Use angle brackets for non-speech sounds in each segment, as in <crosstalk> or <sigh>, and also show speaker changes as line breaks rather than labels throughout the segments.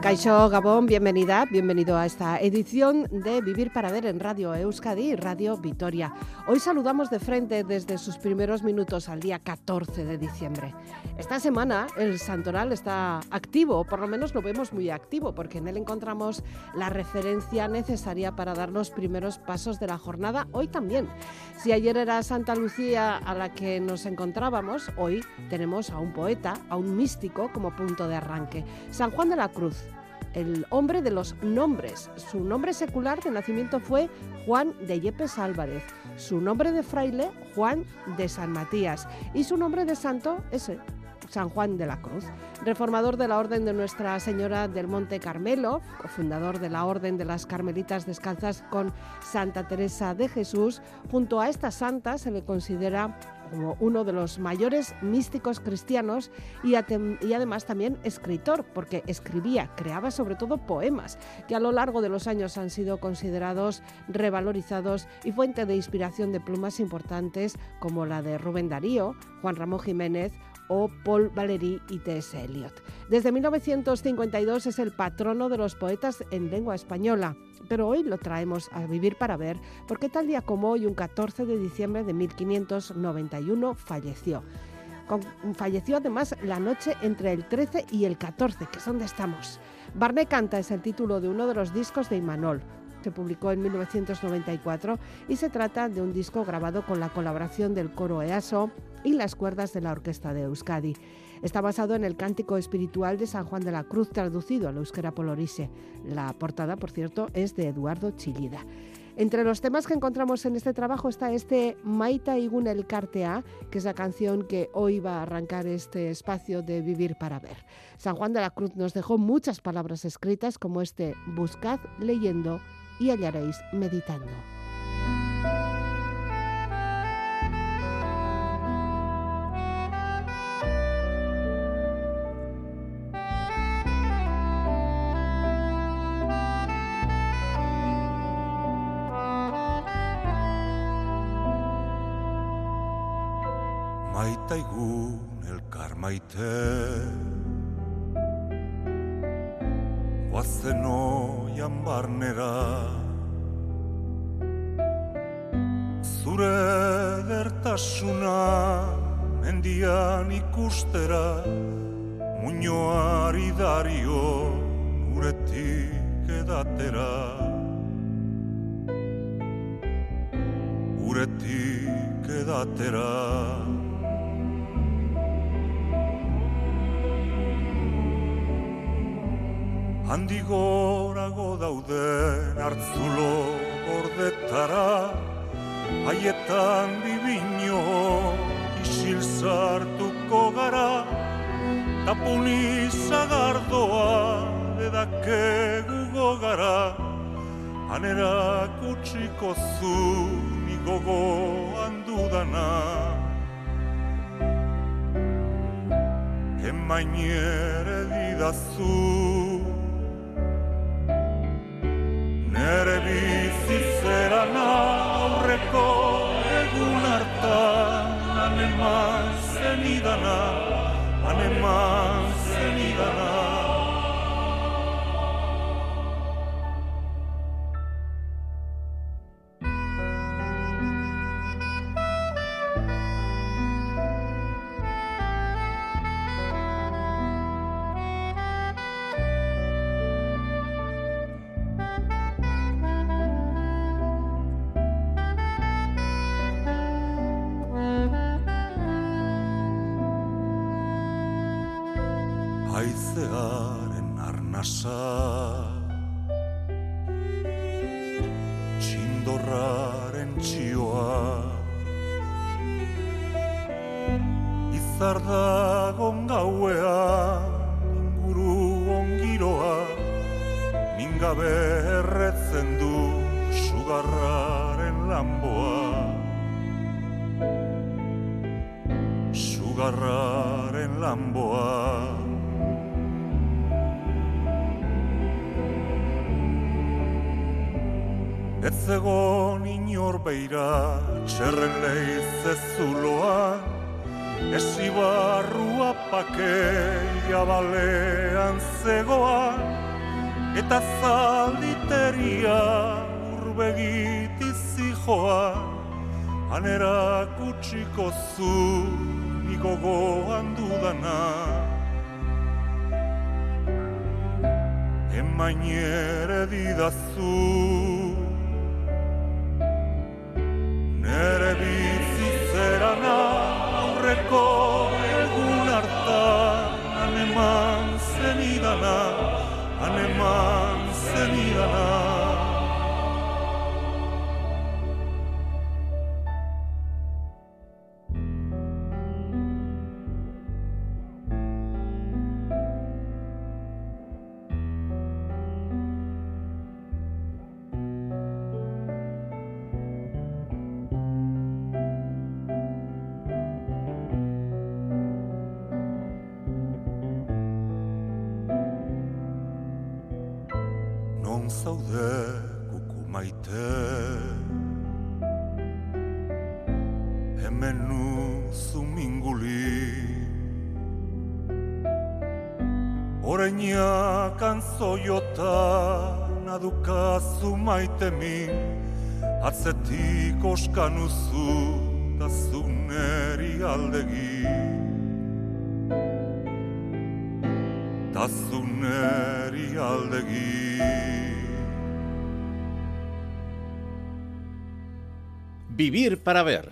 Caixo Gabón, bienvenida, bienvenido a esta edición de Vivir para Ver en Radio Euskadi Radio Vitoria. Hoy saludamos de frente desde sus primeros minutos al día 14 de diciembre. Esta semana el santoral está activo, por lo menos lo vemos muy activo, porque en él encontramos la referencia necesaria para dar los primeros pasos de la jornada, hoy también. Si ayer era Santa Lucía a la que nos encontrábamos, hoy tenemos a un poeta, a un místico como punto de arranque, San Juan de la Cruz el hombre de los nombres. Su nombre secular de nacimiento fue Juan de Yepes Álvarez. Su nombre de fraile, Juan de San Matías. Y su nombre de santo, ese, San Juan de la Cruz, reformador de la Orden de Nuestra Señora del Monte Carmelo, cofundador de la Orden de las Carmelitas Descalzas con Santa Teresa de Jesús. Junto a esta santa se le considera como uno de los mayores místicos cristianos y, además también escritor, porque escribía, creaba sobre todo poemas, que a lo largo de los años han sido considerados revalorizados y fuente de inspiración de plumas importantes como la de Rubén Darío, Juan Ramón Jiménez o Paul Valéry y T.S. Eliot. Desde 1952 es el patrono de los poetas en lengua española pero hoy lo traemos a vivir para ver porque tal día como hoy, un 14 de diciembre de 1591, falleció. falleció además la noche entre el 13 y el 14, que es donde estamos. Barné Canta es el título de uno de los discos de Imanol. Se publicó en 1994 y se trata de un disco grabado con la colaboración del coro EASO y las cuerdas de la Orquesta de Euskadi. Está basado en el cántico espiritual de San Juan de la Cruz, traducido al euskera polorise. La portada, por cierto, es de Eduardo Chillida. Entre los temas que encontramos en este trabajo está este Maita Igun el Cartea, que es la canción que hoy va a arrancar este espacio de Vivir para Ver. San Juan de la Cruz nos dejó muchas palabras escritas como este Buscad leyendo y hallaréis meditando.
Maitaigun elkar maite Oazen oian barnera. Zure dertasuna mendian ikustera Muñoari dario uretik edatera. Uretik edatera Handi gorago dauden hartzulo gordetara Haietan bibino isil zartuko gara Tapuni zagardoa edakegu gogara Hanera kutsiko zu nigogo handudana Emainere didazu Nere bizitzeran aurreko egun hartan Aneman zenidana, aneman zenidana leize zuloan Esi barrua pakeia balean zegoan Eta zalditeria urbegit izi joan Anera kutsiko zu niko goan dudana Emainere didazu eman zenidana, han eman zenidana. Atzetik oskanuzu da zuneri aldegi Da zuneri aldegi
Vivir para ver.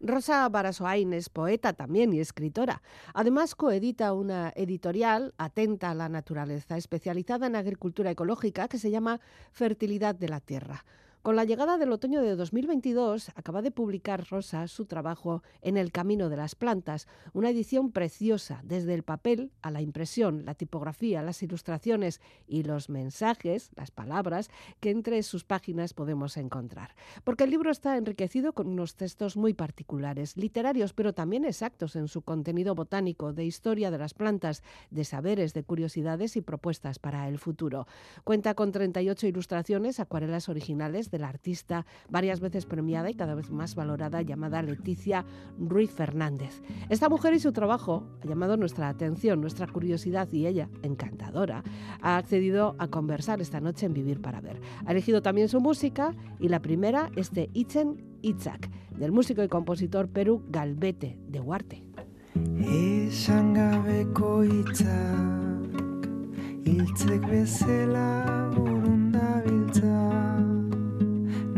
Rosa Barasoain es poeta también y escritora. Además, coedita una editorial atenta a la naturaleza, especializada en agricultura ecológica, que se llama Fertilidad de la Tierra. Con la llegada del otoño de 2022, acaba de publicar Rosa su trabajo En el camino de las plantas, una edición preciosa, desde el papel a la impresión, la tipografía, las ilustraciones y los mensajes, las palabras, que entre sus páginas podemos encontrar. Porque el libro está enriquecido con unos textos muy particulares, literarios, pero también exactos en su contenido botánico, de historia de las plantas, de saberes, de curiosidades y propuestas para el futuro. Cuenta con 38 ilustraciones, acuarelas originales, la artista varias veces premiada y cada vez más valorada llamada Leticia Ruiz Fernández. Esta mujer y su trabajo ha llamado nuestra atención, nuestra curiosidad y ella, encantadora, ha accedido a conversar esta noche en Vivir para Ver. Ha elegido también su música y la primera es de Itzen Itzak, del músico y compositor Perú Galbete de Huarte.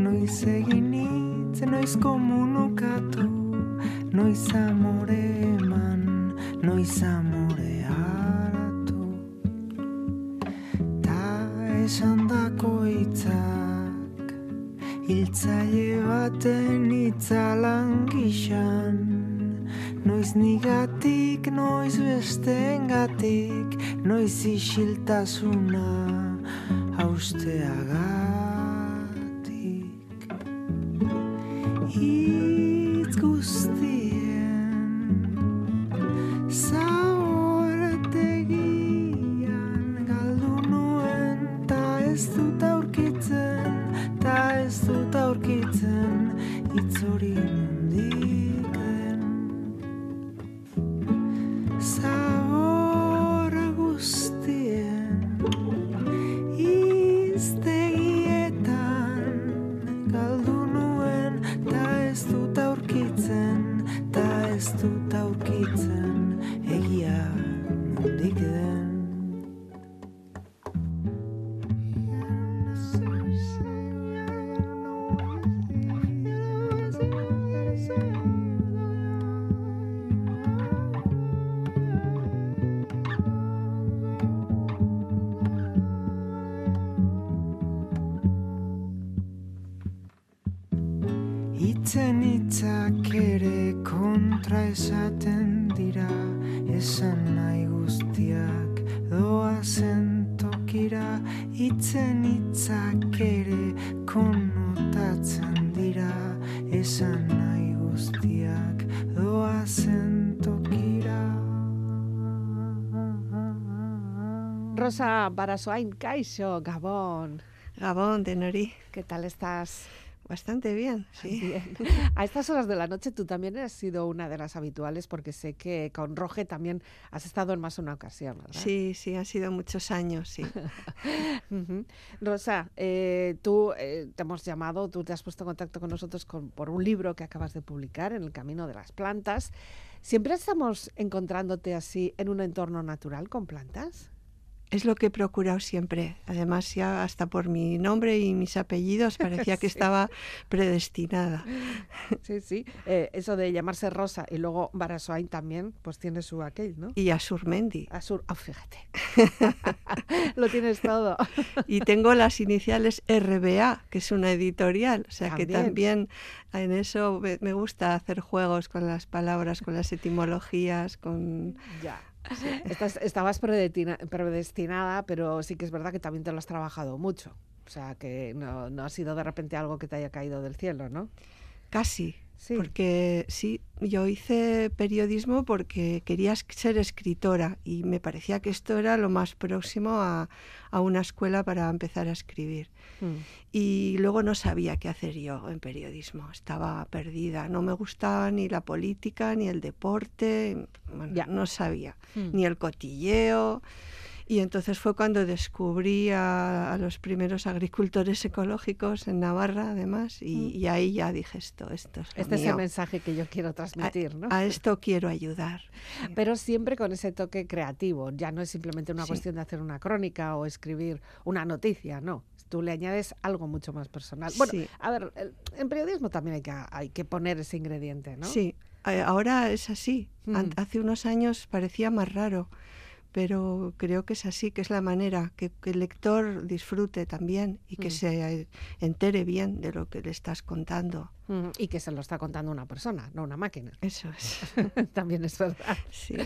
Noiz egin hitz, noiz komunukatu, noiz amore eman, noiz amore haratu. Ta esan dako hitzak, hiltzaile baten hitzalan gixan, noiz nigatik, noiz bestengatik, noiz isiltasuna hausteagat. hitz
gustig Barasoain, kaixo, Gabon.
Gabón, Tenori.
¿Qué tal estás?
Bastante bien, sí.
Bien. A estas horas de la noche tú también has sido una de las habituales porque sé que con Roge también has estado en más de una ocasión, ¿verdad?
Sí, sí, han sido muchos años, sí. <laughs>
Rosa, eh, tú eh, te hemos llamado, tú te has puesto en contacto con nosotros con- por un libro que acabas de publicar, En el Camino de las Plantas. ¿Siempre estamos encontrándote así en un entorno natural con plantas?
Es lo que he procurado siempre. Además, ya hasta por mi nombre y mis apellidos parecía que <laughs>
Sí.
estaba predestinada. <laughs>
Sí, sí. Eh, eso de llamarse Rosa y luego Barasoain también, pues tiene su aquel, ¿no?
Y a Surmendi.
Azur, ah, fíjate. <laughs> Lo tienes todo.
Y tengo las iniciales RBA, que es una editorial. O sea que
También.
en eso me me gusta hacer juegos con las palabras, con las etimologías, con...
Ya. <laughs> Estás- estabas predestina- predestinada, pero sí que es verdad que también te lo has trabajado mucho. O sea, que no, no ha sido de repente algo que te haya caído del cielo, ¿no?
Casi.
Sí.
Porque sí, yo hice periodismo porque quería ser escritora y me parecía que esto era lo más próximo a, a una escuela para empezar a escribir.
Mm.
Y luego no sabía qué hacer yo en periodismo, estaba perdida, no me gustaba ni la política, ni el deporte, bueno,
Ya.
no sabía,
Mm.
ni el cotilleo. Y entonces fue cuando descubrí a, a los primeros agricultores ecológicos en Navarra, además, y,
Mm.
y ahí ya dije esto, esto es lo
Este es el mensaje que yo quiero transmitir, ¿no?
A esto quiero ayudar. <laughs>
Pero siempre con ese toque creativo. Ya no es simplemente una
Sí.
cuestión de hacer una crónica o escribir una noticia, no. Tú le añades algo mucho más personal. Bueno,
Sí.
a ver, el- en periodismo también hay que, hay que poner ese ingrediente, ¿no?
Sí, a- ahora es así.
Mm.
Hace unos años parecía más raro, pero creo que es así, que es la manera, que, que el lector disfrute también y que
Mm.
se eh, entere bien de lo que le estás contando.
Mm, Y que se lo está contando una persona, no una máquina.
Eso es. <laughs>
también es verdad.
Sí.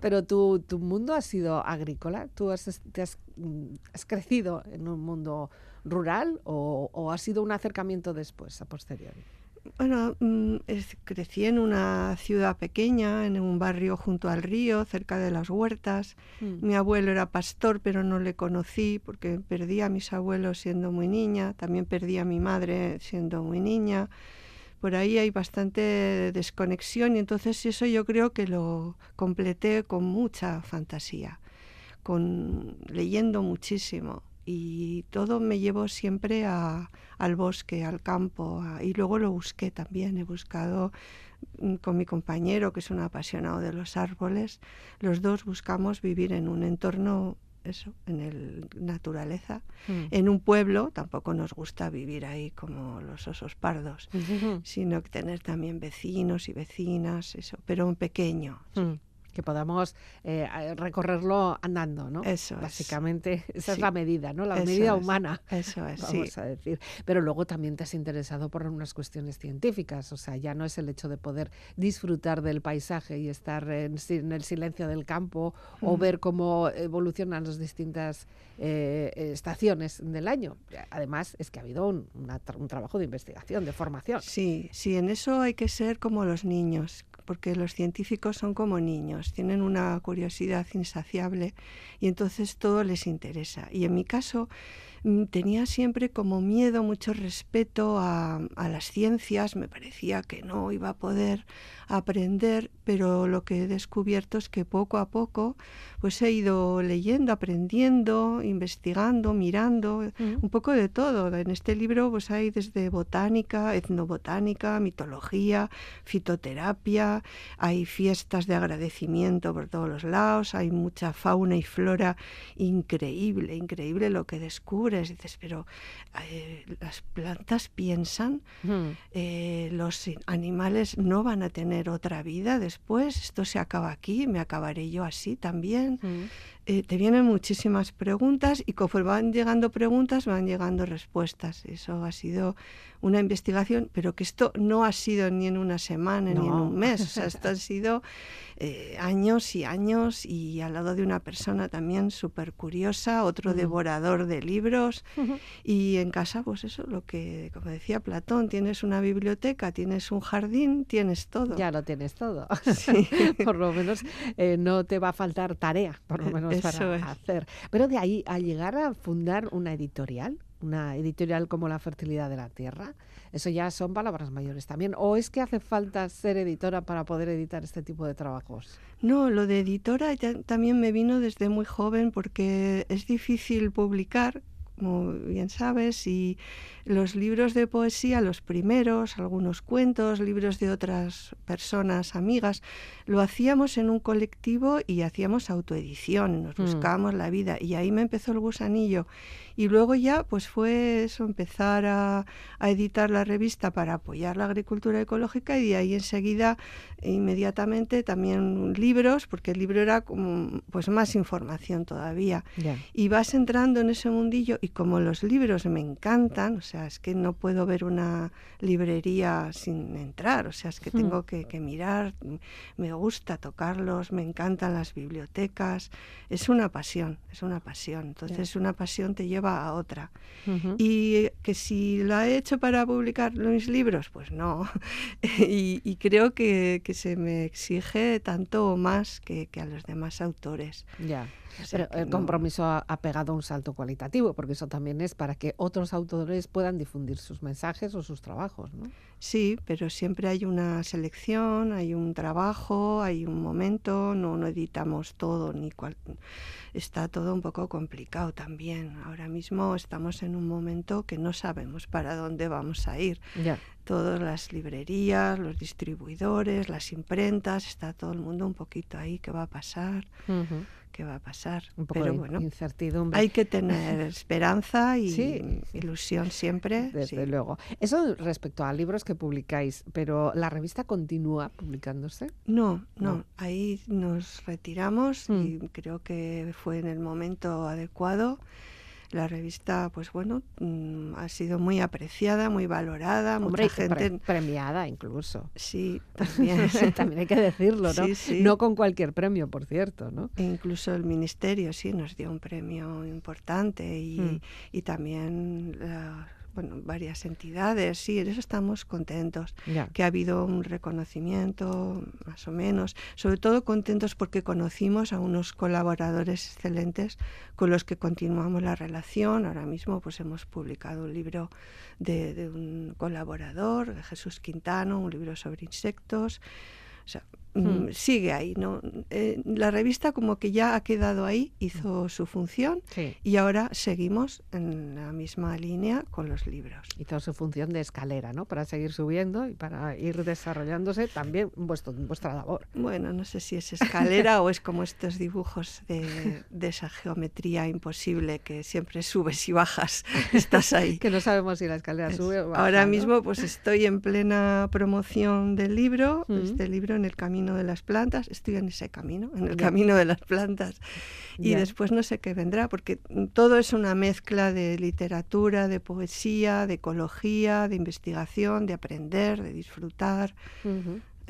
Pero tu, tu mundo ha sido agrícola. ¿Tú has, te has, mm, has crecido en un mundo rural o, o ha sido un acercamiento después, a posteriori?
Bueno, mm, es- crecí en una ciudad pequeña, en un barrio junto al río, cerca de las huertas.
Mm.
Mi abuelo era pastor, pero no le conocí porque perdí a mis abuelos siendo muy niña, también perdí a mi madre siendo muy niña. Por ahí hay bastante desconexión y entonces eso yo creo que lo completé con mucha fantasía, con leyendo muchísimo y todo me llevó siempre a- al bosque, al campo a- y luego lo busqué también, he buscado mm, con mi compañero que es un apasionado de los árboles, los dos buscamos vivir en un entorno eso, en el naturaleza,
Mm.
en un pueblo, tampoco nos gusta vivir ahí como los osos pardos, sino que tener también vecinos y vecinas, eso, pero un pequeño.
Mm. Que podamos eh, recorrerlo andando, ¿no?
Eso es.
Básicamente, esa es la medida, ¿no? La
Eso
medida
es.
humana.
Eso es, sí.
vamos a decir. Pero luego también te has interesado por unas cuestiones científicas, o sea, ya no es el hecho de poder disfrutar del paisaje y estar en, el silencio del campo o
Mm.
ver cómo evolucionan las distintas eh, estaciones del año. Además, es que ha habido un, una un trabajo de investigación, de formación.
Sí, sí, en eso hay que ser como los niños, porque los científicos son como niños, tienen una curiosidad insaciable y entonces todo les interesa. Y en mi caso tenía siempre como miedo, mucho respeto a, a las ciencias, me parecía que no iba a poder aprender, pero lo que he descubierto es que poco a poco pues he ido leyendo, aprendiendo, investigando, mirando,
Mm.
un poco de todo. En este libro pues hay desde botánica, etnobotánica, mitología, fitoterapia, hay fiestas de agradecimiento por todos los lados, hay mucha fauna y flora increíble, increíble lo que Dices, pero eh, las plantas piensan,
Mm.
eh, los animales no van a tener otra vida después, esto se acaba aquí, me acabaré yo así también.
Mm.
Eh, te vienen muchísimas preguntas y conforme van llegando preguntas van llegando respuestas. Eso ha sido una investigación, pero que esto no ha sido ni en una semana ni en un mes. O sea, <laughs> esto han sido eh, años y años y al lado de una persona también súper curiosa, otro devorador de libros. Y en casa, pues eso, lo que, como decía Platón, tienes una biblioteca, tienes un jardín, tienes todo.
Ya lo tienes todo.
Sí. <laughs>
por lo menos eh, no te va a faltar tarea, por lo menos
eso
para
es.
hacer. Pero de ahí a llegar a fundar una editorial, una editorial como La Fertilidad de la Tierra? Eso ya son palabras mayores también. ¿O es que hace falta ser editora para poder editar este tipo de trabajos?
No, lo de editora también me vino desde muy joven porque es difícil publicar como bien sabes, y los libros de poesía, los primeros, algunos cuentos, libros de otras personas, amigas, lo hacíamos en un colectivo y hacíamos autoedición, nos mm. buscábamos la vida y ahí me empezó el gusanillo. Y luego ya pues fue eso, empezar a, editar la revista para apoyar la agricultura ecológica y de ahí enseguida, inmediatamente también libros, porque el libro era como pues más información todavía. Y vas entrando en ese mundillo y como los libros me encantan, o sea, es que no puedo ver una librería sin entrar, o sea, es que hmm. tengo que, mirar, me gusta tocarlos, me encantan las bibliotecas, es una pasión, es una pasión. Entonces una pasión te lleva a otra. Y que si la he hecho para publicar mis libros, pues no. <laughs> y, creo que, se me exige tanto o más que, a los demás autores.
Ya. Pero el compromiso ha, pegado un salto cualitativo, porque eso también es para que otros autores puedan difundir sus mensajes o sus trabajos, ¿no?
Sí, pero siempre hay una selección, hay un trabajo, hay un momento, no, no editamos todo, ni cual, está todo un poco complicado también. Ahora mismo estamos en un momento que no sabemos para dónde vamos a ir. Todas las librerías, los distribuidores, las imprentas, está todo el mundo un poquito ahí, ¿qué va a pasar? Qué va a pasar.
Un poco Pero bueno, incertidumbre.
Hay que <laughs> tener esperanza y ilusión siempre.
Desde luego. Eso respecto a libros que publicáis, pero ¿la revista continúa publicándose?
No, no. Ahí nos retiramos y mm. creo que fue en el momento adecuado la revista, pues bueno, mm, ha sido muy apreciada, muy valorada, mucha gente
premiada incluso.
Sí, <laughs> también.
también hay que decirlo, ¿no? No con cualquier premio, por cierto, ¿no?
E incluso el ministerio sí nos dio un premio importante y, mm. y también la bueno, varias entidades, sí, en eso estamos contentos, que ha habido un reconocimiento, más o menos, sobre todo contentos porque conocimos a unos colaboradores excelentes con los que continuamos la relación. Ahora mismo pues hemos publicado un libro de, de un colaborador, de Jesús Quintano, un libro sobre insectos. O sea, Mm, hmm. sigue ahí. ¿no? Eh, la revista como que ya ha quedado ahí, hizo su función y ahora seguimos en la misma línea con los libros.
Hizo su función de escalera, ¿no? Para seguir subiendo y para ir desarrollándose también vuestro, vuestra labor.
Bueno, no sé si es escalera o es como estos dibujos de, de, esa geometría imposible que siempre subes y bajas, <laughs> estás ahí.
que no sabemos si la escalera sube o baja.
Ahora mismo pues estoy en plena promoción del libro, este libro en el camino de las plantas, estoy en ese camino, en el camino de las plantas. Y después no sé qué vendrá, porque todo es una mezcla de literatura, de poesía, de ecología, de investigación, de aprender, de disfrutar.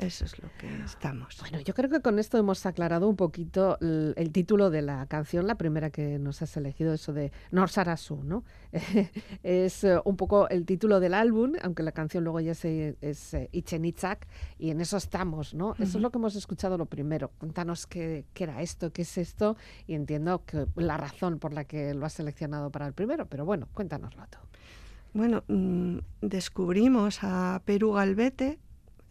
Eso es lo que estamos.
Bueno, yo creo que con esto hemos aclarado un poquito el, título de la canción, la primera que nos has elegido, eso de Norsarasu, ¿no? <laughs> es eh, un poco el título del álbum, aunque la canción luego ya es, es eh, Ichenitzak, y en eso estamos, ¿no? Eso es lo que hemos escuchado lo primero. Cuéntanos qué, qué, era esto, qué es esto, y entiendo que la razón por la que lo has seleccionado para el primero, pero bueno, cuéntanoslo tú.
Bueno, mm, descubrimos a Perú Galvete,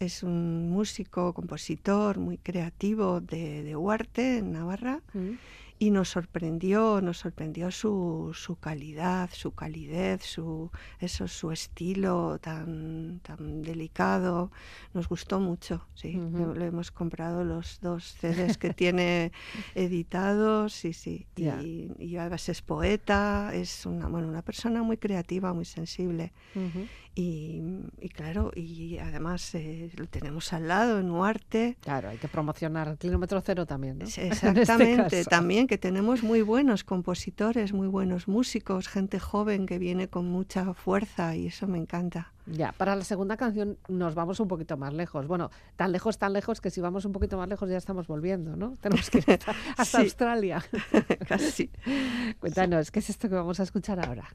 es un músico, compositor muy creativo de, de Huarte, en Navarra, mm y nos sorprendió, nos sorprendió su, su calidad, su calidez, su, eso, su estilo tan, tan delicado. Nos gustó mucho, sí. Le hemos comprado los dos <laughs> CDs que tiene editados, sí, sí. Y, y, además es poeta, es una, bueno, una persona muy creativa, muy sensible. Y, y, claro, y además eh, lo tenemos al lado en Huarte.
Claro, hay que promocionar el kilómetro cero también, ¿no? <laughs>
Este exactamente, también que tenemos muy buenos compositores, muy buenos músicos, gente joven que viene con mucha fuerza y eso me encanta.
Ya, para la segunda canción nos vamos un poquito más lejos. Bueno, tan lejos, tan lejos que si vamos un poquito más lejos ya estamos volviendo, ¿no? <laughs> Tenemos que ir hasta, Australia. <laughs>
Casi.
Cuéntanos, ¿qué es esto que vamos a escuchar ahora?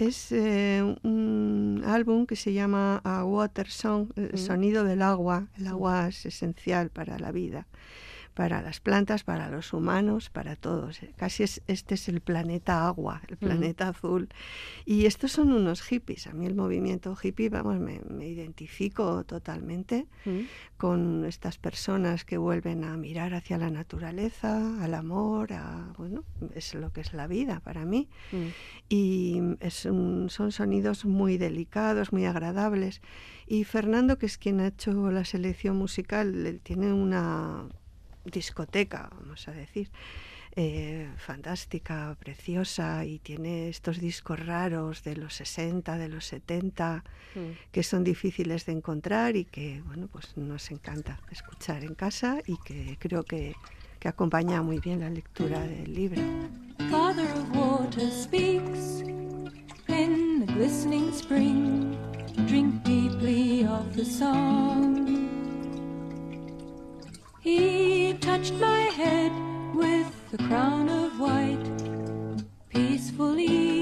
Es eh, un álbum que se llama A Water Song, el sonido del agua. El agua es esencial para la vida
para las plantas, para los humanos, para todos. Casi es, este es el planeta agua, el planeta azul. Y estos son unos hippies. A mí el movimiento hippie, vamos, me, identifico totalmente con estas personas que vuelven a mirar hacia la naturaleza, al amor, a, bueno, es lo que es la vida para mí. Y son sonidos muy delicados, muy agradables. Y Fernando, que es quien ha hecho la selección musical, tiene una discoteca, vamos a decir, eh, fantástica, preciosa y tiene estos discos raros de los 60, de los 70, mm. que son difíciles de encontrar y que, bueno, pues nos encanta escuchar en casa y que creo que, que acompaña muy bien la lectura del libro. Father of water speaks in the glistening spring, drink deeply of the song. He touched my head with the crown of white, peacefully.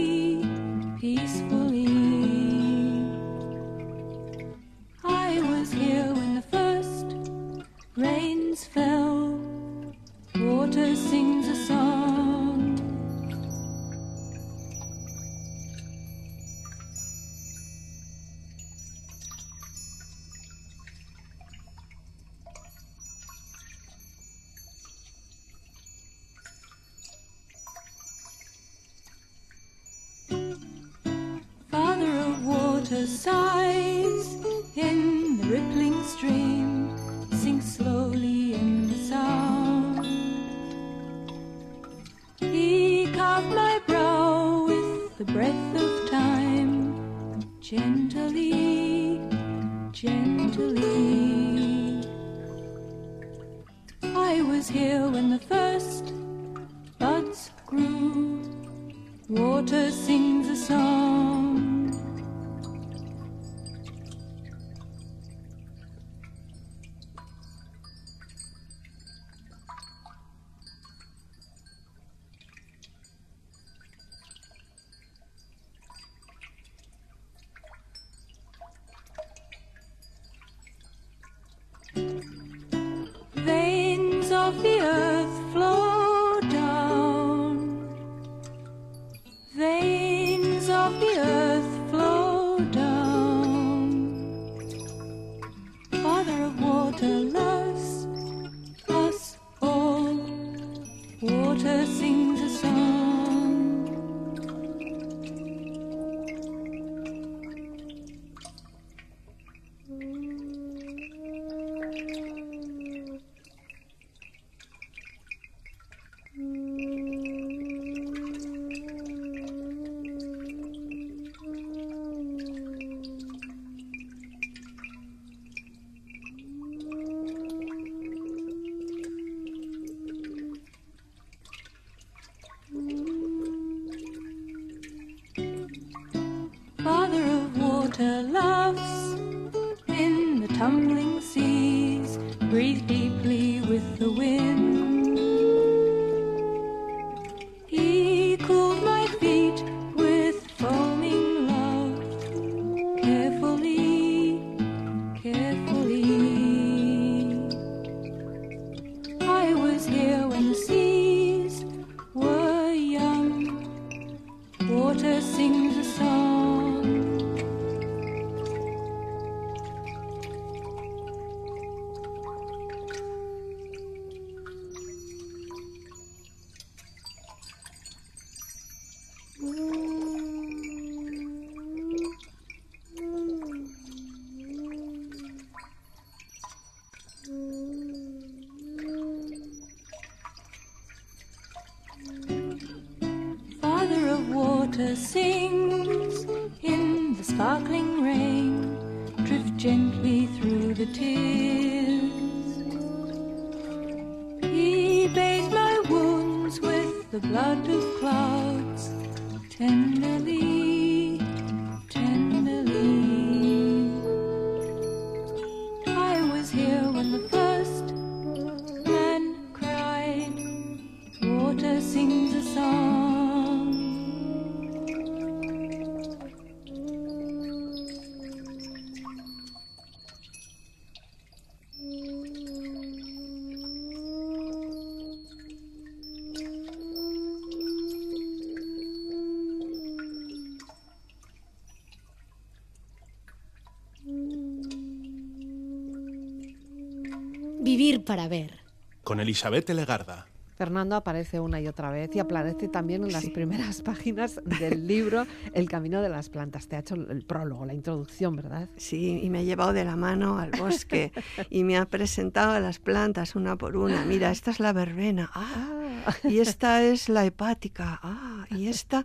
Para ver.
Con Elizabeth Legarda.
Fernando aparece una y otra vez y aparece también en las primeras <laughs> páginas del libro El camino de las plantas. Te ha hecho el prólogo, la introducción, ¿verdad?
Sí, y me ha llevado de la mano al bosque <laughs> y me ha presentado a las plantas una por una. Mira, esta es la verbena. Ah, y esta es la hepática. Ah, y esta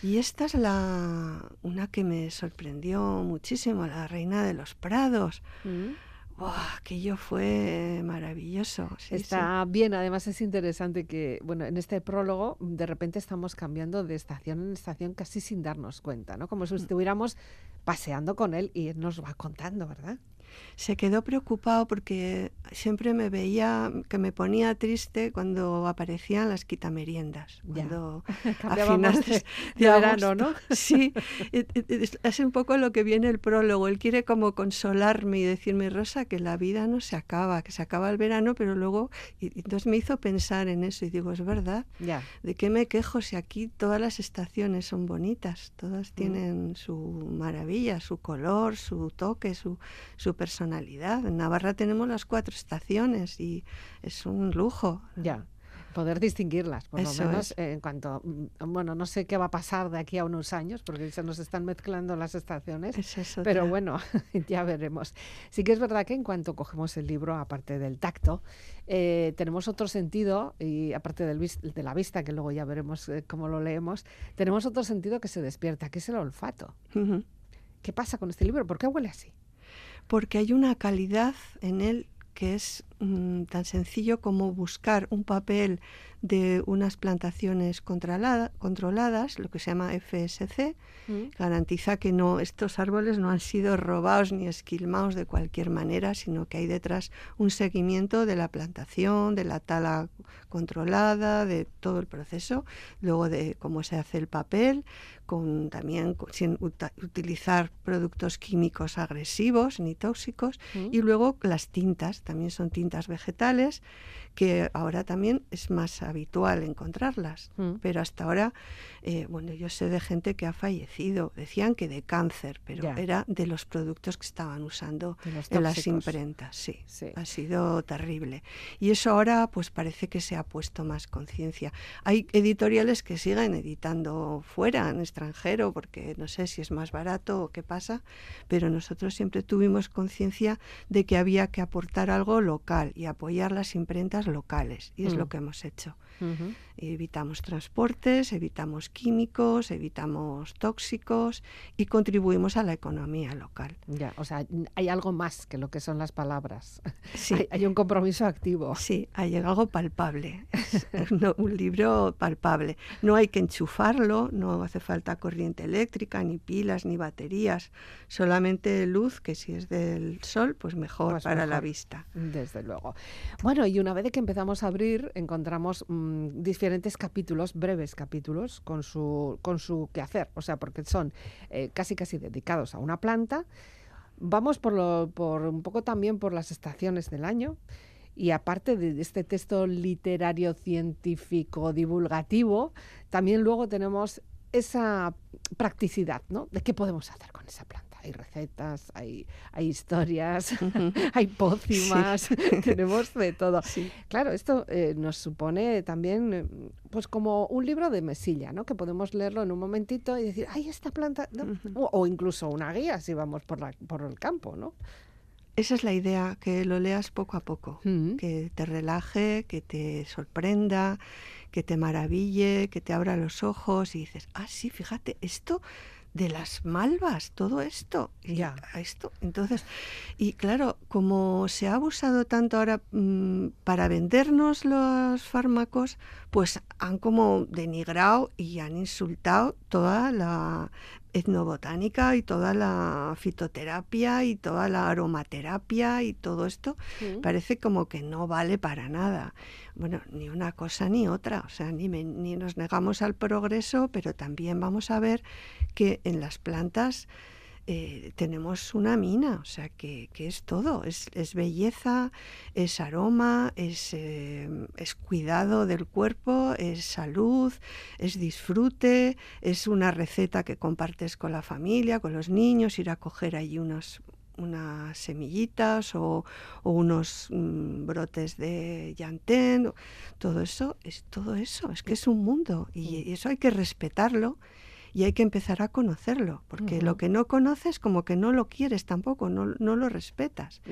y esta es la una que me sorprendió muchísimo, la reina de los prados. Mm que aquello fue maravilloso.
Está bien, además es interesante que, bueno, en este prólogo de repente estamos cambiando de estación en estación casi sin darnos cuenta, ¿no? Como si mm. estuviéramos paseando con él y él nos va contando, ¿verdad?
Se quedó preocupado porque siempre me veía que me ponía triste cuando aparecían las quitameriendas. Cuando <laughs>
a finales de, <laughs> verano, ¿no? <laughs>
Sí, es un poco lo que viene el prólogo. Él quiere como consolarme y decirme, Rosa, que la vida no se acaba, que se acaba el verano, pero luego... Y, entonces me hizo pensar en eso y digo, es verdad.
Ya.
¿De qué me quejo si aquí todas las estaciones son bonitas? Todas mm. tienen su maravilla, su color, su toque, su, su personalidad. En Navarra tenemos las cuatro estaciones y es un lujo.
Ya poder distinguirlas, por lo menos en cuanto, mm, bueno, no sé qué va a pasar de aquí a unos años, porque se nos están mezclando las estaciones, pero bueno, <laughs> ya veremos. Sí que es verdad que en cuanto cogemos el libro, aparte del tacto, eh, tenemos otro sentido, y aparte del de la vista, que luego ya veremos eh, cómo lo leemos, tenemos otro sentido que se despierta, que es el olfato. ¿Qué pasa con este libro? ¿Por qué huele así?
Porque hay una calidad en él que es mm, tan sencillo como buscar un papel de unas plantaciones controladas, lo que se llama FSC, mm. garantiza que no estos árboles no han sido robados ni esquilmados de cualquier manera, sino que hay detrás un seguimiento de la plantación, de la tala controlada, de todo el proceso, luego de cómo se hace el papel, con también sin utilizar productos químicos agresivos ni tóxicos, mm. y luego las tintas, también son tintas vegetales que ahora también es más habitual encontrarlas, mm. pero hasta ahora, eh, bueno, yo sé de gente que ha fallecido, decían que de cáncer, pero era de los productos que estaban usando en las imprentas, sí, ha sido terrible. Y eso ahora pues parece que se ha puesto más conciencia. Hay editoriales que siguen editando fuera, en extranjero, porque no sé si es más barato o qué pasa, pero nosotros siempre tuvimos conciencia de que había que aportar algo local y apoyar las imprentas locales y es lo mm. que hemos hecho. Evitamos transportes, evitamos químicos, evitamos tóxicos y contribuimos a la economía local.
Ya, o sea, hay algo más que lo que son las palabras. Sí. hay, un compromiso activo.
Sí, hay algo palpable. un libro palpable. No hay que enchufarlo, no hace falta corriente eléctrica, ni pilas, ni baterías. Solamente luz, que si es del sol, pues mejor pues para la vista.
Desde luego. Bueno, y una vez que empezamos a abrir, encontramos mm, diferentes capítulos, breves capítulos, con su, con su quehacer, o sea, porque son eh, casi casi dedicados a una planta. Vamos por, lo, por un poco también por las estaciones del año. Y aparte de este texto literario, científico, divulgativo, también luego tenemos esa practicidad, ¿no? De qué podemos hacer con esa planta hay recetas, hay, hay historias, <laughs> hay pócimas, <laughs> tenemos de todo. Claro, esto eh, nos supone también pues como un libro de mesilla, ¿no? Que podemos leerlo en un momentito y decir, ay, esta planta, o, incluso una guía si vamos por, la, por el campo, ¿no?
Esa es la idea, que lo leas poco a poco, que te relaje, que te sorprenda, que te maraville, que te abra los ojos y dices, ah, sí, fíjate, esto de las malvas, todo esto.
Ya.
Esto. Entonces, y claro, como se ha abusado tanto ahora mm, para vendernos los fármacos, pues han como denigrado y han insultado toda la etnobotánica y toda la fitoterapia y toda la aromaterapia y todo esto parece como que no vale para nada. Bueno, ni una cosa ni otra, o sea, ni, ni nos negamos al progreso, pero también vamos a ver que en las plantas eh, tenemos una mina, o sea, que, es todo, es, belleza, es aroma, es, eh, es, cuidado del cuerpo, es salud, es disfrute, es una receta que compartes con la familia, con los niños, ir a coger allí unos unas semillitas o, unos mm, brotes de llantén, todo eso, es todo eso, es que es un mundo y, eso hay que respetarlo y hay que empezar a conocerlo, porque lo que no conoces como que no lo quieres tampoco, no, lo respetas.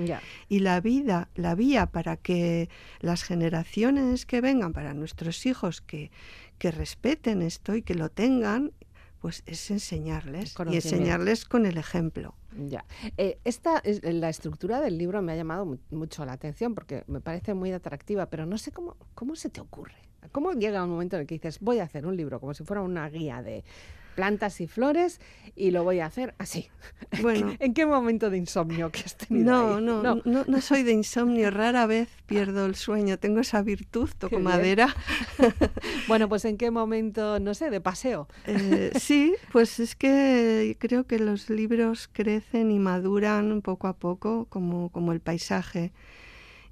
Y la vida, la vía para que las generaciones que vengan, para nuestros hijos que, que respeten esto y que lo tengan, pues es enseñarles y enseñarles con el ejemplo.
Ya. Eh, esta es, la estructura del libro me ha llamado mucho la atención porque me parece muy atractiva, pero no sé cómo, cómo se te ocurre. ¿Cómo llega un momento en el que dices, voy a hacer un libro como si fuera una guía de plantas y flores y lo voy a hacer así. <laughs> Bueno, ¿en qué momento de insomnio que has tenido?
No, No, no, no, soy de insomnio, rara vez pierdo el sueño, tengo esa virtud, toco madera. <laughs>
bueno, pues ¿en qué momento, no sé, de paseo?
Eh, <laughs> sí, pues es que creo que los libros crecen y maduran poco a poco como, como el paisaje.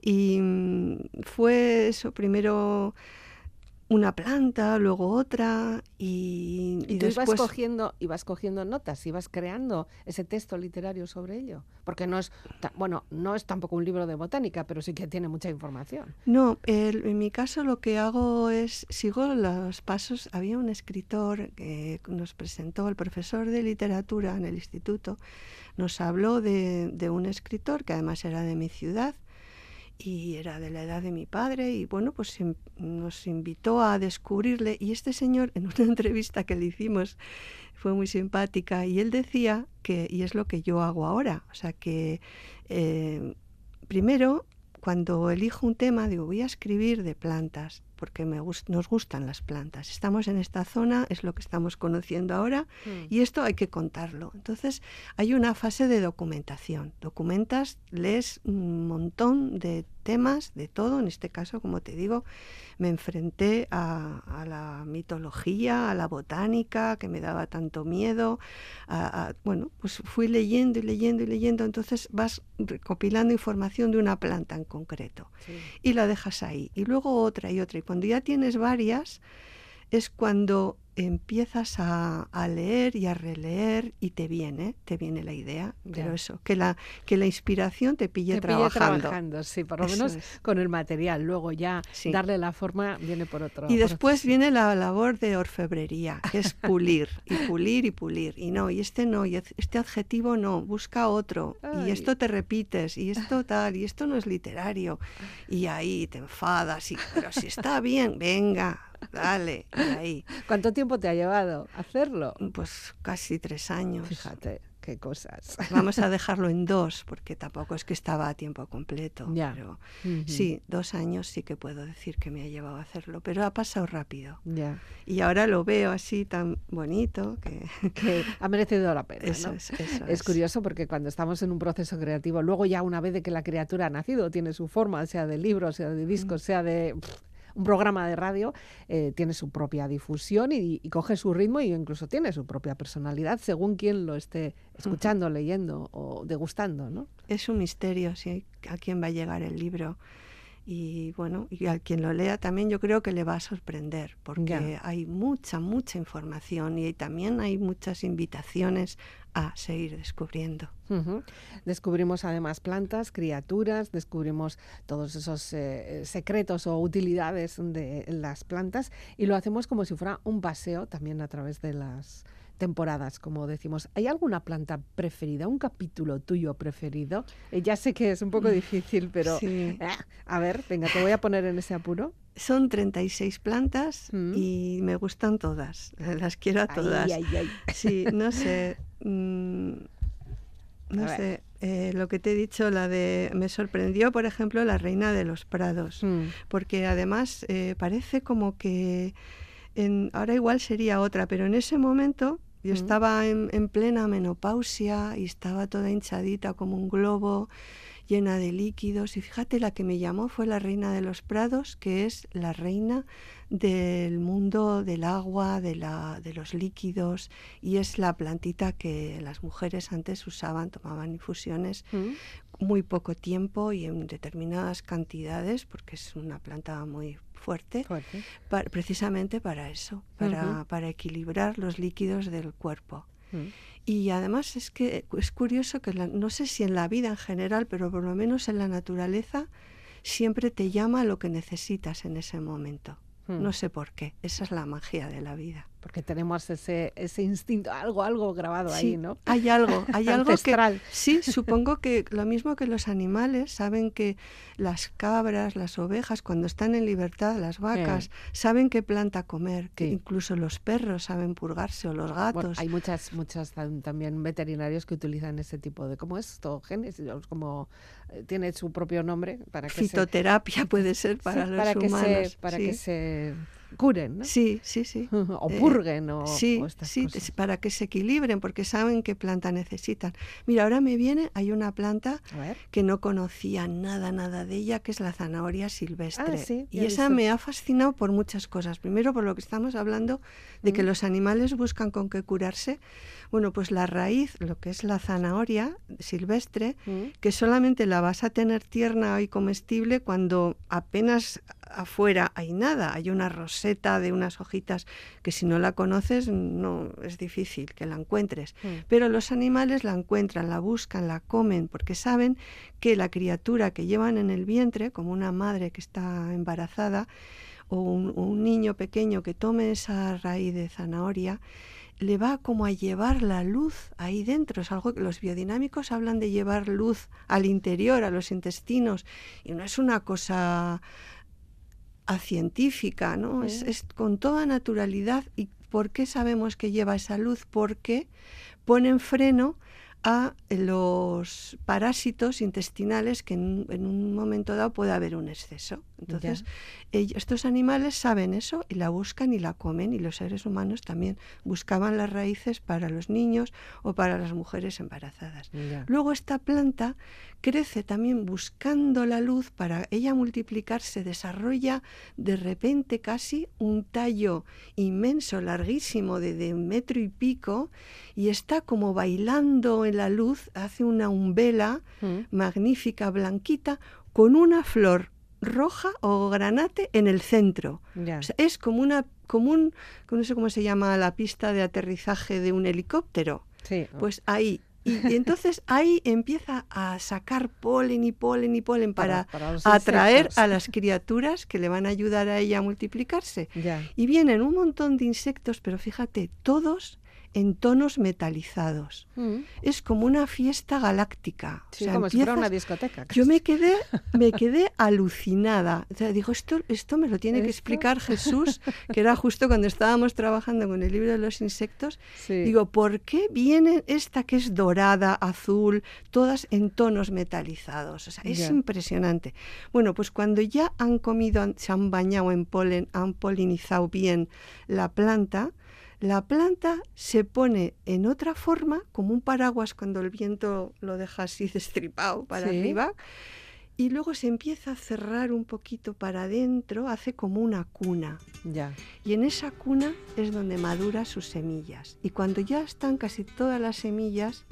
Y mm, fue eso, primero una planta, luego otra y,
y, después... ibas cogiendo, ibas cogiendo notas, ibas creando ese texto literario sobre ello, porque no es, bueno, no es tampoco un libro de botánica, pero sí que tiene mucha información.
No, en mi caso lo que hago es, sigo los pasos, había un escritor que nos presentó, el profesor de literatura en el instituto, nos habló de, de un escritor que además era de mi ciudad, y era de la edad de mi padre y bueno, pues nos invitó a descubrirle y este señor en una <laughs> entrevista que le hicimos fue muy simpática y él decía que, y es lo que yo hago ahora, o sea que eh, primero cuando elijo un tema digo voy a escribir de plantas porque me nos gustan las plantas. Estamos en esta zona, es lo que estamos conociendo ahora, mm. y esto hay que contarlo. Entonces, hay una fase de documentación. Documentas, lees un montón de temas, de todo. En este caso, como te digo, me enfrenté a, la mitología, a la botánica, que me daba tanto miedo. bueno, pues fui leyendo y leyendo y leyendo. Entonces vas recopilando información de una planta en concreto y la dejas ahí. Y luego otra y otra. Y cuando ya tienes varias, es cuando empiezas a, leer y a releer y te viene, te viene la idea, pero eso, que la, que la inspiración te pille, te trabajando.
trabajando. Sí, por lo menos con el material, luego ya darle la forma viene por otro.
Y después viene la labor de orfebrería, que es pulir <laughs> y pulir y pulir. Y no, y este no, y este adjetivo no, busca otro. Y esto te repites, y esto <laughs> tal, y esto no es literario. Y ahí te enfadas, y, pero si está bien, venga, Dale, ahí.
¿Cuánto tiempo te ha llevado hacerlo?
Pues casi tres años.
Fíjate, qué cosas.
Vamos a <laughs> dejarlo en dos, porque tampoco es que estaba a tiempo completo. Ya. Pero sí, dos años sí que puedo decir que me ha llevado a hacerlo, pero ha pasado rápido. Ya. Y ahora lo veo así tan bonito que, <laughs>
que ha merecido la pena.
Eso, es, eso
es, curioso porque cuando estamos en un proceso creativo, luego ya una vez de que la criatura ha nacido, tiene su forma, sea de libro, sea de disco, sea de un programa de radio eh, tiene su propia difusión y, coge su ritmo e incluso tiene su propia personalidad según quien lo esté escuchando, leyendo o degustando, ¿no?
Es un misterio si a quién va a llegar el libro. Y bueno, y al quien lo lea también yo creo que le va a sorprender, porque hay mucha, mucha información y también hay muchas invitaciones a seguir descubriendo.
Descubrimos además plantas, criaturas, descubrimos todos esos eh, secretos o utilidades de las plantas y lo hacemos como si fuera un paseo también a través de las temporadas, como decimos. ¿Hay alguna planta preferida, un capítulo tuyo preferido? Eh, ya sé que es un poco mm, difícil, pero eh, a ver, venga, te voy a poner en ese apuro.
Son 36 plantas mm. y me gustan todas, <laughs> las quiero a todas. Sí, no sé. Mm, no sé, eh, lo que te he dicho, la de. Me sorprendió, por ejemplo, la reina de los prados, porque además parece como que. En, ahora igual sería otra, pero en ese momento yo estaba en, plena menopausia y estaba toda hinchadita como un globo, llena de líquidos. Y fíjate, la que me llamó fue la reina de los prados, que es la reina del mundo del agua, de, la, de los líquidos, y es la plantita que las mujeres antes usaban, tomaban infusiones muy poco tiempo y en determinadas cantidades, porque es una planta muy fuerte, precisamente para eso, para, para equilibrar los líquidos del cuerpo.
Mm.
Y además es que es curioso que la- no sé si en la vida en general, pero por lo menos en la naturaleza, siempre te llama lo que necesitas en ese momento.
Mm.
No sé por qué. Esa es la magia de la vida.
Porque tenemos ese, ese instinto, algo, algo grabado ahí, ¿no?
Hay algo, <laughs> hay algo que
Ancestral.
sí, supongo que lo mismo que los animales saben que las cabras, las ovejas, cuando están en libertad, las vacas, saben qué planta comer, que
Sí.
incluso los perros saben purgarse o los gatos.
Bueno, hay muchas, muchas tam- también veterinarios que utilizan ese tipo de, ¿cómo es esto? Genes, como tiene su propio nombre para que se,
Fitoterapia puede ser
sí,
para los
para que
humanos.
se, para
sí.
que se curen, ¿no?
Sí, sí, sí. <laughs>
o
Eh,
purguen o,
sí,
o estas
sí,
cosas.
para que se equilibren, porque saben qué planta necesitan. Mira, ahora me viene, hay una planta que no conocía nada, nada de ella, que es la zanahoria silvestre.
Ah, sí,
y esa
visto.
me ha fascinado por muchas cosas. Primero, por lo que estamos hablando de que los animales buscan con qué curarse. Bueno, pues la raíz, lo que es la zanahoria silvestre,
Mm.
que solamente la vas a tener tierna y comestible cuando apenas afuera hay nada, hay una roseta de unas hojitas que si no la conoces no es difícil que la encuentres.
Mm.
Pero los animales la encuentran, la buscan, la comen, porque saben que la criatura que llevan en el vientre, como una madre que está embarazada, o un, o un niño pequeño que tome esa raíz de zanahoria, le va como a llevar la luz ahí dentro. Es algo que los biodinámicos hablan de llevar luz al interior, a los intestinos, y no es una cosa a científica, ¿no? Es, es con toda naturalidad. ¿Y por qué sabemos que lleva esa luz? Porque ponen freno a los parásitos intestinales que en, en un momento dado puede haber un exceso. Entonces, ellos- estos animales saben eso y la buscan y la comen y los seres humanos también buscaban las raíces para los niños o para las mujeres embarazadas.
Ya.
Luego esta planta crece también buscando la luz para ella multiplicarse, desarrolla de repente casi un tallo inmenso, larguísimo, de, de metro y pico, y está como bailando en la luz, hace una umbela
Mm.
magnífica, blanquita, con una flor roja o granate en el centro.
Ya.
O sea, es como una, como un, no sé cómo se llama la pista de aterrizaje de un helicóptero.
sí.
Pues ahí. Y, y entonces <laughs> ahí empieza a sacar polen y polen y polen para, atraer
insectos.
a las criaturas que le van a ayudar a ella a multiplicarse. Y vienen un montón de insectos, pero fíjate, todos en tonos metalizados.
Mm.
Es como una fiesta galáctica. O
Sí,
sea,
como si fuera
empiezas-
una discoteca.
yo me quedé, <laughs> me quedé alucinada. O sea, digo, esto, esto me lo tiene que explicar Jesús, que era justo cuando estábamos trabajando con el libro de los insectos.
Sí.
Digo, ¿por qué viene esta que es dorada, azul, todas en tonos metalizados? O sea, es impresionante. Bueno, pues cuando ya han comido, se han bañado en polen, han polinizado bien la planta, la planta se pone en otra forma, como un paraguas cuando el viento lo deja así <laughs> destripado para
Sí.
arriba, y luego se empieza a cerrar un poquito para adentro, hace como una cuna.
Ya.
Y en esa cuna es donde madura sus semillas. Y cuando ya están casi todas las semillas,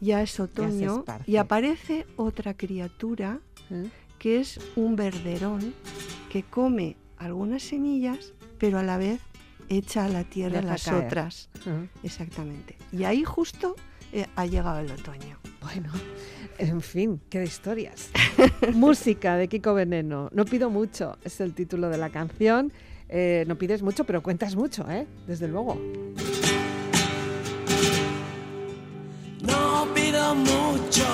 ya es otoño y aparece otra criatura
¿Eh?
que es un verderón que come algunas semillas, pero a la vez echa a la tierra
Deja
las
caer.
otras. Exactamente. Y ahí justo eh, ha llegado el otoño.
Bueno, en fin, qué de historias. <laughs> Música de Kiko Veneno. No pido mucho, es el título de la canción. Eh, no pides mucho, pero cuentas mucho, ¿eh? Desde luego.
No pido mucho.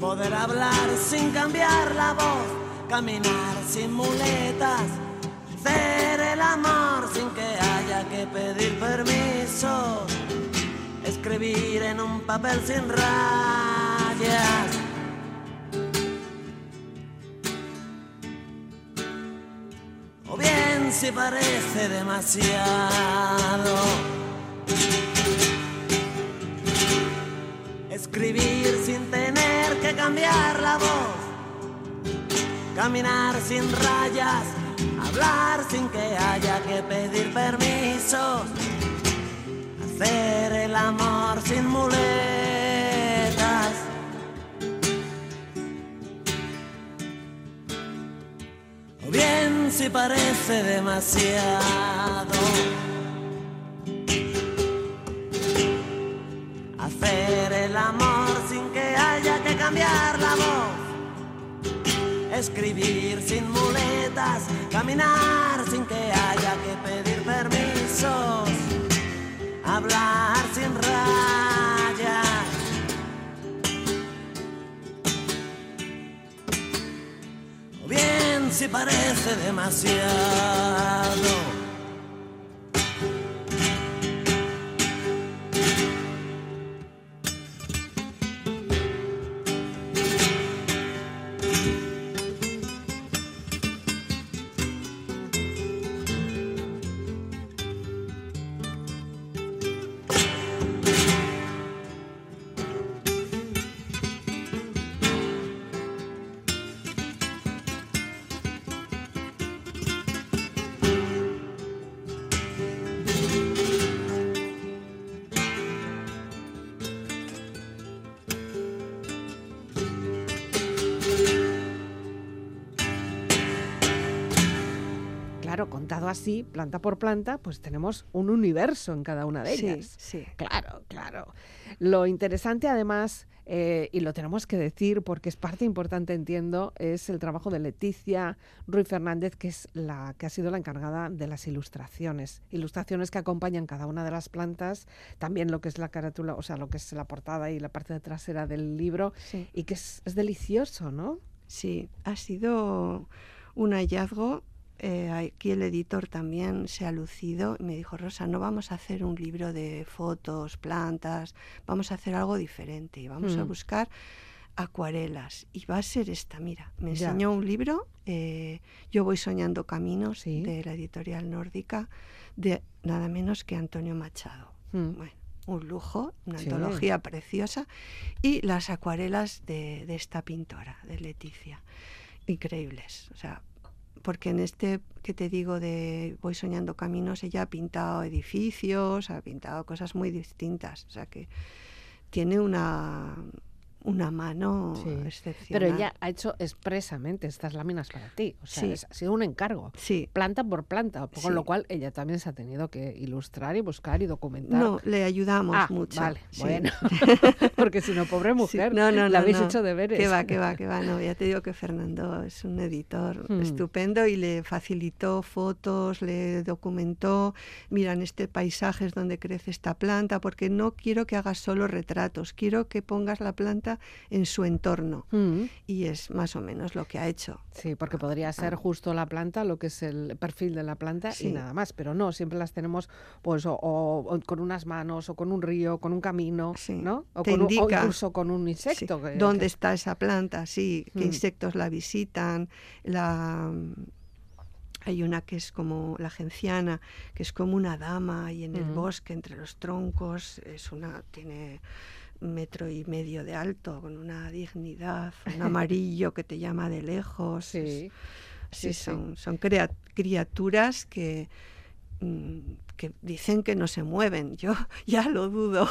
Poder hablar sin cambiar la voz, caminar sin muletas, escribir en un papel sin rayas. O bien si parece demasiado. Escribir sin tener que cambiar la voz. Caminar sin rayas. Hablar sin que haya que pedir permiso. Hacer el amor sin muletas. O bien si parece demasiado. hacer el amor sin que haya que cambiar la voz. Escribir sin muletas, caminar sin que haya que pedir permisos, hablar sin rayas. O bien si parece demasiado.
Contado así, planta por planta, pues tenemos un universo en cada una de
Sí,
ellas.
sí.
Claro, claro. Lo interesante además, eh, y lo tenemos que decir porque es parte importante, entiendo, es el trabajo de Leticia Ruiz Fernández, que es la que ha sido la encargada de las ilustraciones. Ilustraciones que acompañan cada una de las plantas, también lo que es la carátula, o sea, lo que es la portada y la parte trasera del libro,
Sí.
y que es, es delicioso, ¿no?
Sí, ha sido un hallazgo. Eh, aquí el editor también se ha lucido y me dijo, Rosa, no vamos a hacer un libro de fotos, plantas, vamos a hacer algo diferente y vamos a
Mm.
buscar acuarelas. Y va a ser esta, mira, me
Ya.
enseñó un libro, eh, Yo voy soñando caminos,
Sí.
de la editorial nórdica, de nada menos que Antonio Machado.
Mm.
Bueno, un lujo, una
Sí.
antología preciosa. Y las acuarelas de, de esta pintora, de Leticia. Increíbles. O sea, porque en este que te digo de Voy soñando caminos, ella ha pintado edificios, ha pintado cosas muy distintas. O sea que tiene una, una mano
Sí.
excepcional.
Pero ella ha hecho expresamente estas láminas para ti. O sea,
Sí.
es- ha sido un encargo.
Sí.
Planta por planta. Con
Sí.
lo cual ella también se ha tenido que ilustrar y buscar y documentar.
No, le ayudamos
Ah,
mucho.
Vale, bueno. <laughs> Porque si no, pobre mujer,
no, no, no,
habéis
no.
hecho deberes.
Que va, que va, que va. No, ya te digo que Fernando es un editor
Hmm.
estupendo y le facilitó fotos, le documentó, mira, en este paisaje es donde crece esta planta, porque no quiero que hagas solo retratos, quiero que pongas la planta en su entorno.
Mm,
Y es más o menos lo que ha hecho.
Sí, porque podría ser justo la planta, lo que es el perfil de la planta y
Sí.
nada más, pero no, siempre las tenemos pues o, o- o con unas manos o con un río, con un camino,
Sí.
¿no? O,
Te
con un- o
indica.
incluso con un
Sí,
insecto. que-
¿Dónde
que-
está esa planta? Sí, qué
Mm.
insectos la visitan. La, hay una que es como la genciana, que es como una dama y en el
Mm.
bosque entre los troncos es una tiene metro y medio de alto con una dignidad, un <laughs> amarillo que te llama de lejos.
Sí. sí,
son, son criaturas que mm, que dicen que no se mueven. <laughs> Yo ya lo dudo.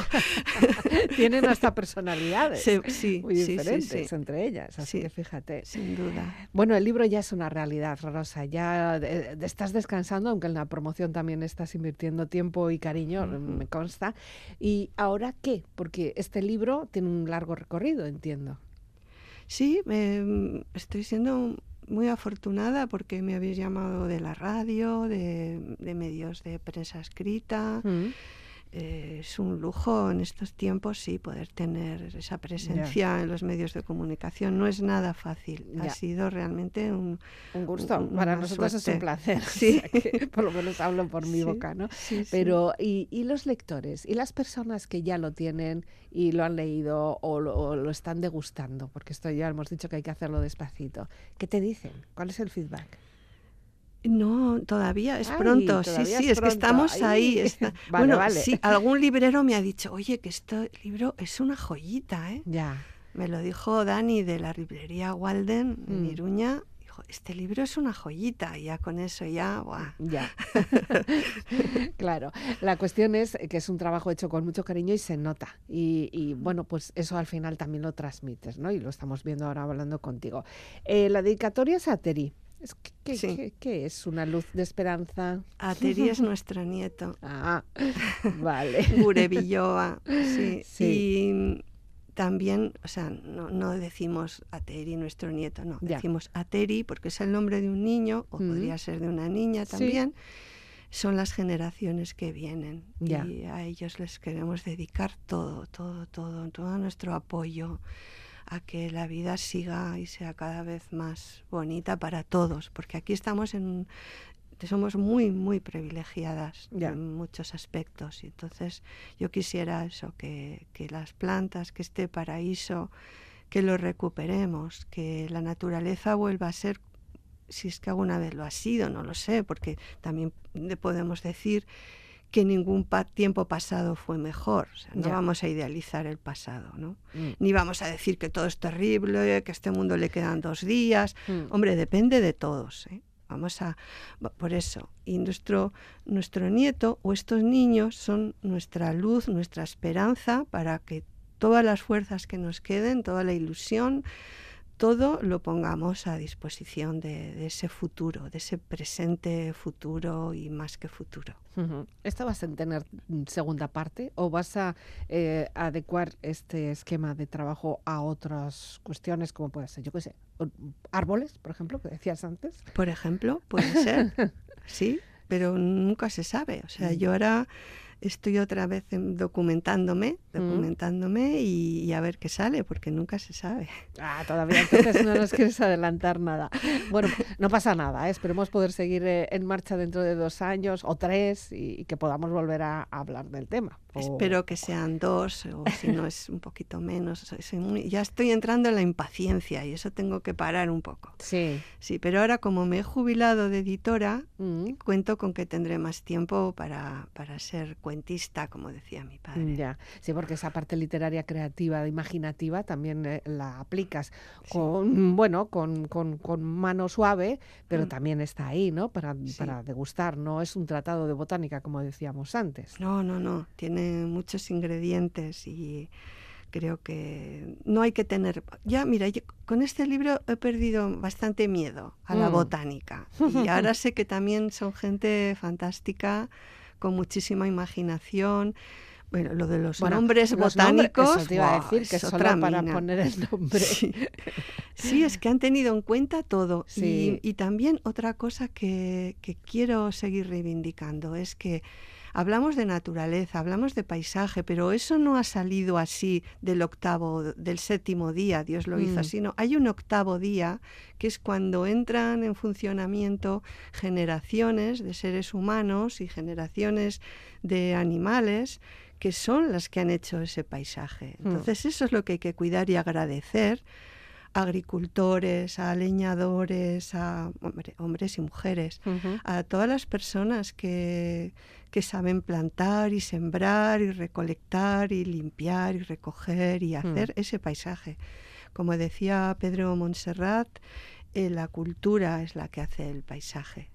<laughs>
Tienen hasta personalidades
sí,
muy diferentes
sí.
entre ellas, así
Sí.
que fíjate.
Sin duda.
Bueno, el libro ya es una realidad, Rosa. Ya eh, estás descansando, aunque en la promoción también estás invirtiendo tiempo y cariño, me consta. ¿Y ahora qué? Porque este libro tiene un largo recorrido, entiendo.
Sí, eh, estoy siendo muy afortunada porque me habéis llamado de la radio, de, de medios de prensa escrita.
Mm.
Eh, es un lujo en estos tiempos, sí, poder tener esa presencia en los medios de comunicación. No es nada fácil. Ha sido realmente un...
Un gusto.
Un-
Para nosotros es un placer. <laughs>
Sí.
o sea que por lo menos hablo por mi
Sí,
boca, ¿no?
sí.
Pero, ¿y, y los lectores? ¿Y las personas que ya lo tienen y lo han leído o lo, o lo están degustando? Porque esto ya hemos dicho que hay que hacerlo despacito. ¿Qué te dicen? ¿Cuál es el feedback?
No, todavía es
Ay,
pronto. Sí,
todavía
sí,
es
es, que estamos ahí. <laughs> está-
Vale,
bueno,
vale.
sí, algún librero me ha dicho, oye, que este libro es una joyita, ¿eh?
Ya.
Me lo dijo Dani de la librería Walden en
Mm.
Iruña. Dijo, este libro es una joyita. Y ya con eso ya, ¡buah!
Ya. <laughs> claro. La cuestión es que es un trabajo hecho con mucho cariño y se nota. Y, y, bueno, pues eso al final también lo transmites, ¿no? Y lo estamos viendo ahora hablando contigo. Eh, la dedicatoria es a Teri. Es que- ¿qué,
Sí.
qué- qué es una luz de esperanza?
Ateri es <laughs> nuestro nieto.
Ah, <laughs> vale.
Gurevilloa, sí.
Sí.
Y también, o sea, no, no decimos Ateri, nuestro nieto, no.
Ya.
Decimos Ateri porque es el nombre de un niño, o
Mm.
podría ser de una niña
Sí.
también. Son las generaciones que vienen
Ya.
y a ellos les queremos dedicar todo, todo, todo, todo nuestro apoyo a que la vida siga y sea cada vez más bonita para todos, porque aquí estamos en somos muy muy privilegiadas
Ya.
en muchos aspectos y entonces yo quisiera eso que, que las plantas que este paraíso que lo recuperemos que la naturaleza vuelva a ser si es que alguna vez lo ha sido no lo sé porque también le podemos decir que ningún pa- tiempo pasado fue mejor o sea, no
Ya.
vamos a idealizar el pasado no
Mm,
ni vamos a decir que todo es terrible, que a este mundo le quedan dos días.
mm.
Hombre, depende de todos. ¿eh? Vamos a, por eso, y nuestro, nuestro nieto o estos niños son nuestra luz, nuestra esperanza para que todas las fuerzas que nos queden, toda la ilusión, todo lo pongamos a disposición de, de ese futuro, de ese presente futuro y más que futuro.
¿Esta vas a tener mm, segunda parte o vas a eh, adecuar este esquema de trabajo a otras cuestiones como puede ser, yo qué sé, árboles, por ejemplo, que decías antes?
Por ejemplo, puede ser, <laughs> sí, pero nunca se sabe. O sea, yo ahora estoy otra vez documentándome, documentándome y, y a ver qué sale, porque nunca se sabe.
Ah, todavía entonces no nos quieres adelantar nada. Bueno, no pasa nada, ¿eh? esperemos poder seguir eh, en marcha dentro de dos años o tres y, y que podamos volver a, a hablar del tema. O-
Espero que sean dos, o si no es un poquito menos. Muy- ya estoy entrando en la impaciencia y eso tengo que parar un poco.
Sí.
Sí, pero ahora como me he jubilado de editora,
Mm,
cuento con que tendré más tiempo para, para ser cuentista, como decía mi padre.
Ya, sí, porque esa parte literaria creativa, imaginativa, también eh, la aplicas con, bueno, con, con- con mano suave, pero
Mm.
también está ahí, ¿no? Para,
Sí.
para degustar, no es un tratado de botánica, como decíamos antes.
No, no, no. Tiene muchos ingredientes y creo que no hay que tener. Ya, mira, yo con este libro he perdido bastante miedo a la
Mm.
botánica. Y <laughs> ahora sé que también son gente fantástica, con muchísima imaginación. Bueno, lo de los
Bueno,
nombres
los nombres,
botánicos.
eso te iba a
¡buah!
decir, que
es
solo
otra
para
mina.
poner el <laughs> nombre.
Sí. Sí, es que han tenido en cuenta todo.
Sí.
Y, y también otra cosa que, que quiero seguir reivindicando es que hablamos de naturaleza, hablamos de paisaje, pero eso no ha salido así del octavo, del séptimo día, Dios lo hizo
Mm.
así, no. Hay un octavo día que es cuando entran en funcionamiento generaciones de seres humanos y generaciones de animales que son las que han hecho ese paisaje.
Mm.
Entonces eso es lo que hay que cuidar y agradecer agricultores, a leñadores, a hombre- hombres y mujeres, a todas las personas que, que saben plantar y sembrar y recolectar y limpiar y recoger y hacer ese paisaje. Como decía Pedro Montserrat, eh, la cultura es la que hace el paisaje.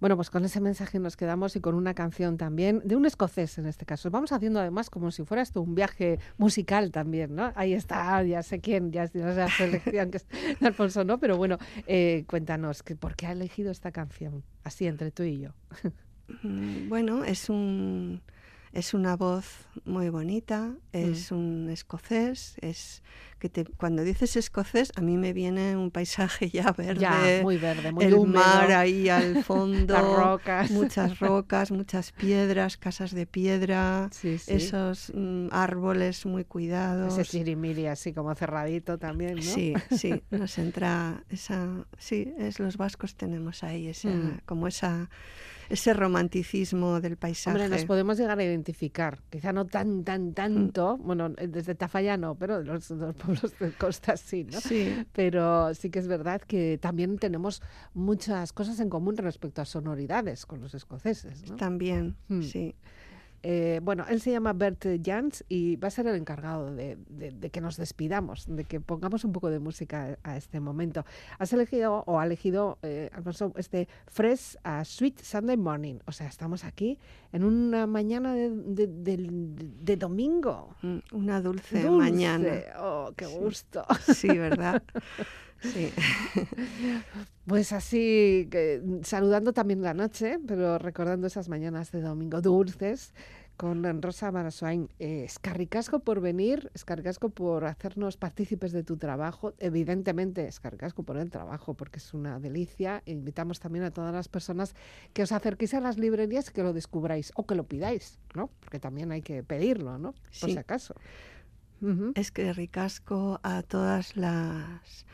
Bueno, pues con ese mensaje nos quedamos y con una canción también, de un escocés en este caso. Vamos haciendo además como si fuera esto un viaje musical también, ¿no? Ahí está, ya sé quién, ya sé la selección que es <laughs> Alfonso, ¿no? Pero bueno, eh, cuéntanos, ¿por qué ha elegido esta canción? Así, entre tú y yo.
Bueno, es un es una voz muy bonita, es un escocés, es que te, cuando dices escocés a mí me viene un paisaje ya verde,
Ya, muy verde, muy
el
húmedo.
mar ahí al <laughs> fondo,
Las rocas.
muchas <laughs> rocas, muchas piedras, casas de piedra,
Sí, sí.
esos mm, árboles muy cuidados.
Ese sirimiri así como cerradito también, ¿no?
Sí, <laughs> sí, nos entra esa, sí, es los vascos tenemos ahí esa,
Mm.
como esa, ese romanticismo del paisaje.
Hombre, nos podemos llegar a identificar, quizá no tan, tan, tanto, bueno, eh, desde Tafalla no, pero de los, los pueblos de costa sí, ¿no?
Sí,
Pero sí que es verdad que también tenemos muchas cosas en común respecto a sonoridades con los escoceses, ¿no?
también,
Mm.
sí.
Eh, bueno, él se llama Bert Jans y va a ser el encargado de, de- de que nos despidamos, de que pongamos un poco de música a este momento. Has elegido o ha elegido, eh, Alfonso, este Fresh a Sweet Sunday Morning. O sea, estamos aquí en una mañana de, domingo.
Mm, Una dulce,
Dulce.
mañana.
Oh, qué
Sí.
gusto.
Sí, ¿verdad? <laughs> Sí. <laughs>
Pues así, que, saludando también la noche, pero recordando esas mañanas de domingo dulces con Rosa Marasuain. Eh, escarricasco por venir, escarricasco por hacernos partícipes de tu trabajo. Evidentemente, escarricasco por el trabajo, porque es una delicia. Invitamos también a todas las personas que os acerquéis a las librerías y que lo descubráis o que lo pidáis, ¿no? Porque también hay que pedirlo, ¿no? Por
Sí.
si acaso.
Es que ricasco a todas las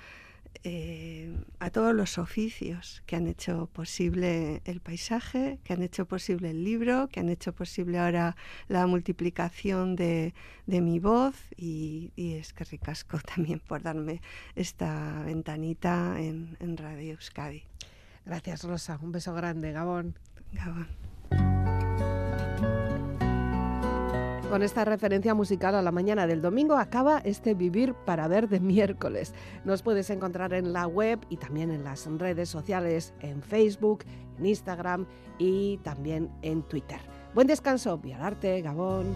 eh, a todos los oficios que han hecho posible el paisaje, que han hecho posible el libro, que han hecho posible ahora la multiplicación de, de mi voz y, y es que ricasco <laughs> también por darme esta ventanita en, en Radio Euskadi.
Gracias, Rosa. Un beso grande, Gabón.
Gabón.
Con esta referencia musical a la mañana del domingo acaba este Vivir para Ver de miércoles. Nos puedes encontrar en la web y también en las redes sociales, en Facebook, en Instagram y también en Twitter. Buen descanso, Violarte, Gabón.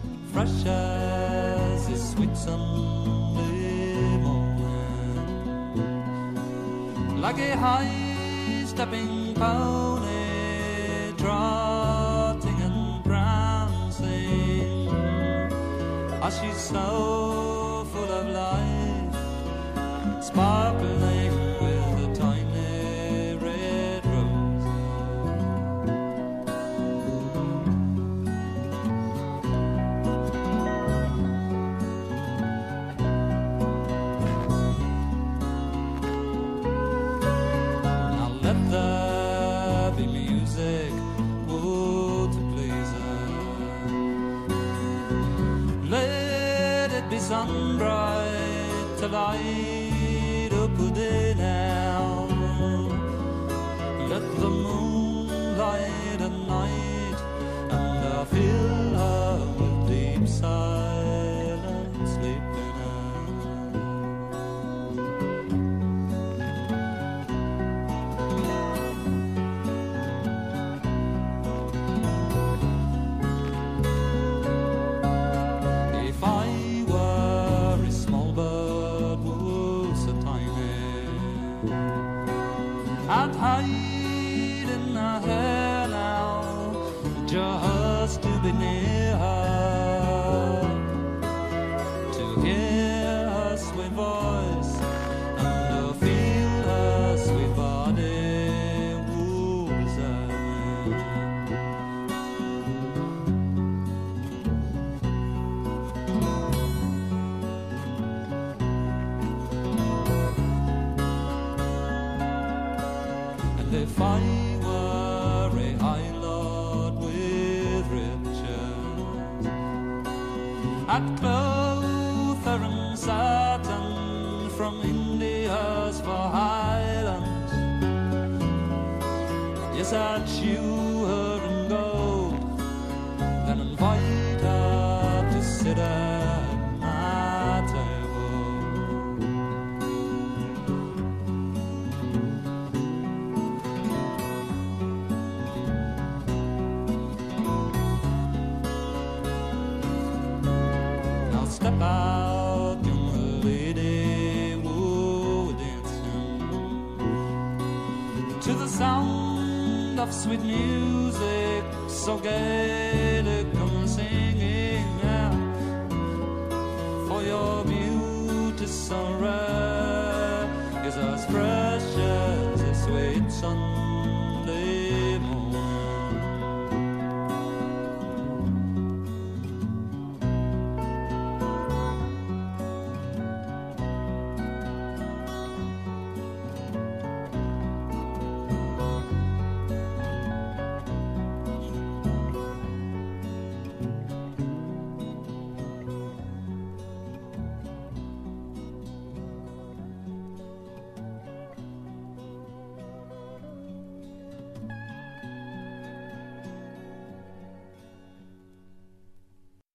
She's so full of life, sparkling 烦。Sweet music, so gay